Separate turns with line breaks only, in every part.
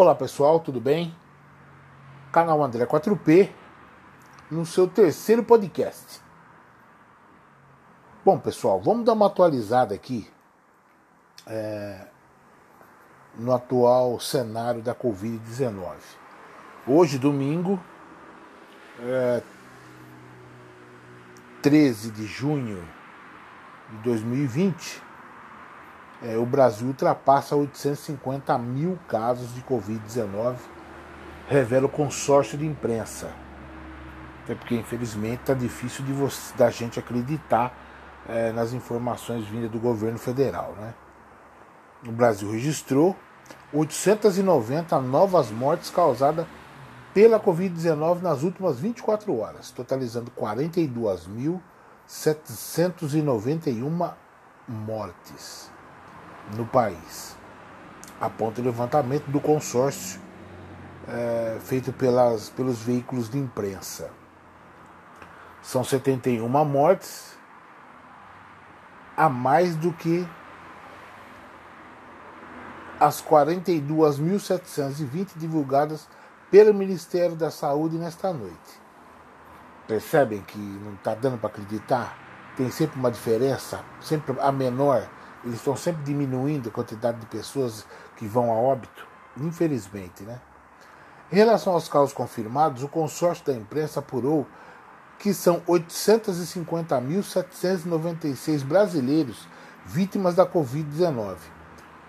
Olá pessoal, tudo bem? Canal André 4P, no seu terceiro podcast. Bom pessoal, vamos dar uma atualizada aqui é, no atual cenário da Covid-19. Hoje, domingo, é, 13 de junho de 2020, é, o Brasil ultrapassa 850 mil casos de Covid-19, revela o consórcio de imprensa. É porque, infelizmente, está difícil de você, da gente acreditar é, nas informações vindas do governo federal. Né? O Brasil registrou 890 novas mortes causadas pela Covid-19 nas últimas 24 horas, totalizando 42.791 mortes no país. Aponta o levantamento do consórcio é, feito pelas, pelos veículos de imprensa. São 71 mortes, a mais do que as 42.720 divulgadas pelo Ministério da Saúde nesta noite. Percebem que não está dando para acreditar? Tem sempre uma diferença, sempre a menor eles estão sempre diminuindo a quantidade de pessoas que vão a óbito, infelizmente, né? Em relação aos casos confirmados, o consórcio da imprensa apurou que são 850.796 brasileiros vítimas da Covid-19.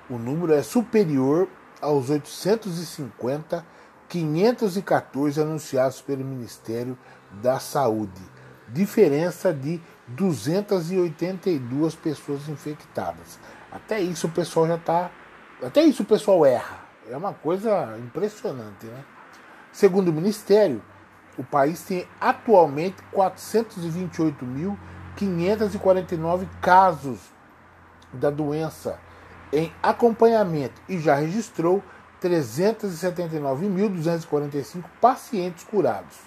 O número é superior aos 850.514 anunciados pelo Ministério da Saúde, diferença de 282 pessoas infectadas. Até isso o pessoal já está. Até isso o pessoal erra. É uma coisa impressionante, né? Segundo o Ministério, o país tem atualmente 428.549 casos da doença em acompanhamento e já registrou 379.245 pacientes curados.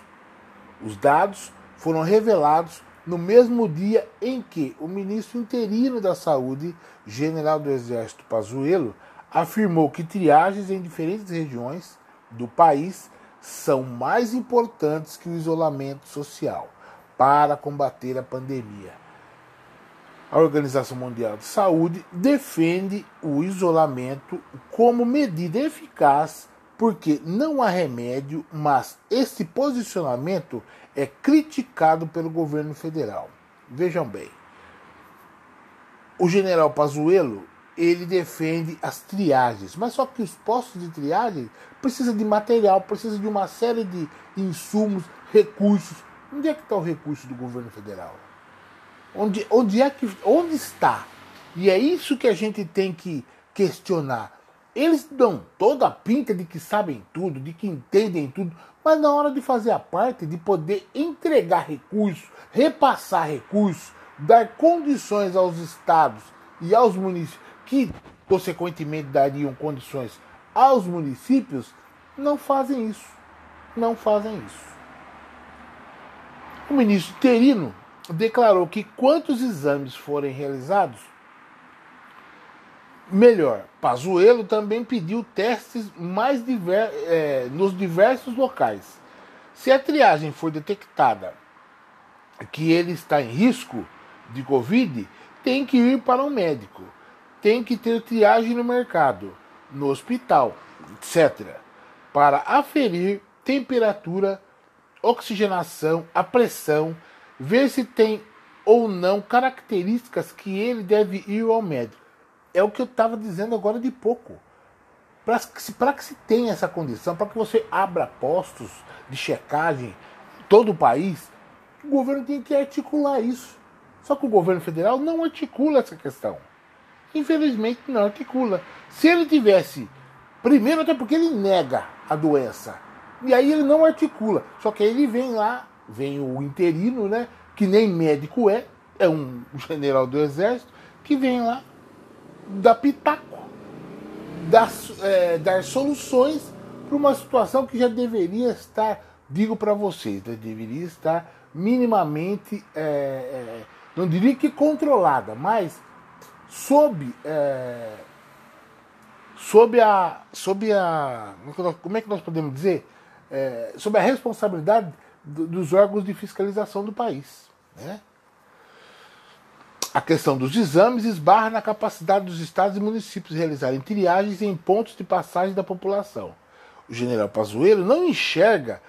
Os dados foram revelados no mesmo dia em que o ministro interino da Saúde, general do Exército Pazuello, afirmou que triagens em diferentes regiões do país são mais importantes que o isolamento social para combater a pandemia. A Organização Mundial de Saúde defende o isolamento como medida eficaz porque não há remédio, mas esse posicionamento é criticado pelo governo federal. Vejam bem, o general Pazuello ele defende as triagens, mas só que os postos de triagem precisam de material, precisa de uma série de insumos, recursos. Onde é que está o recurso do governo federal? Onde, onde é que onde está? E é isso que a gente tem que questionar. Eles dão toda a pinta de que sabem tudo, de que entendem tudo, mas na hora de fazer a parte, de poder entregar recursos, repassar recursos, dar condições aos estados e aos municípios, que consequentemente dariam condições aos municípios, não fazem isso. Não fazem isso. O ministro Terino declarou que quantos exames forem realizados, melhor. Pazuello também pediu testes mais diver, é, nos diversos locais. Se a triagem for detectada que ele está em risco de Covid, tem que ir para um médico. Tem que ter triagem no mercado, no hospital, etc. Para aferir temperatura, oxigenação, a pressão, ver se tem ou não características que ele deve ir ao médico é o que eu estava dizendo agora de pouco. Para que, que se tenha essa condição, para que você abra postos de checagem em todo o país, o governo tem que articular isso. Só que o governo federal não articula essa questão. Infelizmente não articula. Se ele tivesse, primeiro até porque ele nega a doença. E aí ele não articula. Só que aí ele vem lá, vem o interino, né? Que nem médico é, é um general do exército, que vem lá dar pitaco, dar, é, dar soluções para uma situação que já deveria estar, digo para vocês, né, deveria estar minimamente, é, é, não diria que controlada, mas sob, é, sob a. sob a. Como é que nós podemos dizer? É, sob a responsabilidade dos órgãos de fiscalização do país. Né? A questão dos exames esbarra na capacidade dos estados e municípios realizarem triagens em pontos de passagem da população. O general Pazuello não enxerga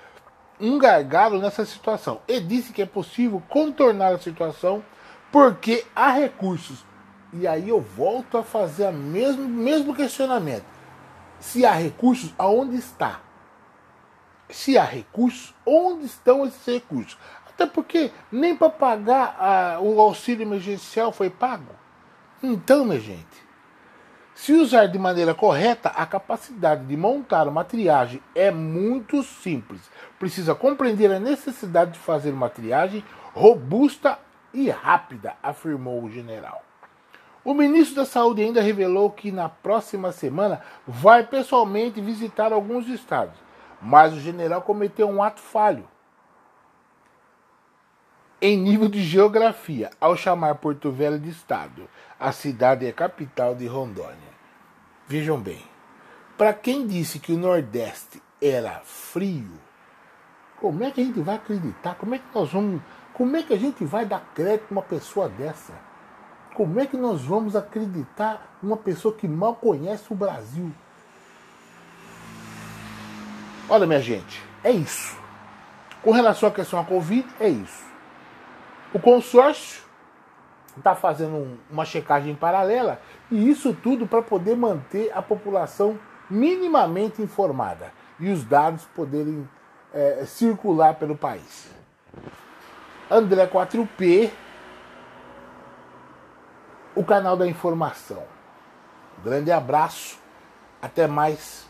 um gargalo nessa situação e disse que é possível contornar a situação porque há recursos. E aí eu volto a fazer o mesmo, mesmo questionamento. Se há recursos, aonde está? Se há recursos, onde estão esses recursos? Até porque nem para pagar a, o auxílio emergencial foi pago. Então, minha gente, se usar de maneira correta, a capacidade de montar uma triagem é muito simples. Precisa compreender a necessidade de fazer uma triagem robusta e rápida, afirmou o general. O ministro da Saúde ainda revelou que na próxima semana vai pessoalmente visitar alguns estados, mas o general cometeu um ato falho em nível de geografia, ao chamar Porto Velho de estado, a cidade é capital de Rondônia. Vejam bem, para quem disse que o Nordeste era frio, como é que a gente vai acreditar? Como é que nós vamos, como é que a gente vai dar crédito a uma pessoa dessa? Como é que nós vamos acreditar numa pessoa que mal conhece o Brasil? Olha, minha gente, é isso. Com relação à questão da Covid, é isso. O consórcio está fazendo uma checagem paralela e isso tudo para poder manter a população minimamente informada e os dados poderem é, circular pelo país. André 4P, o canal da informação. grande abraço, até mais.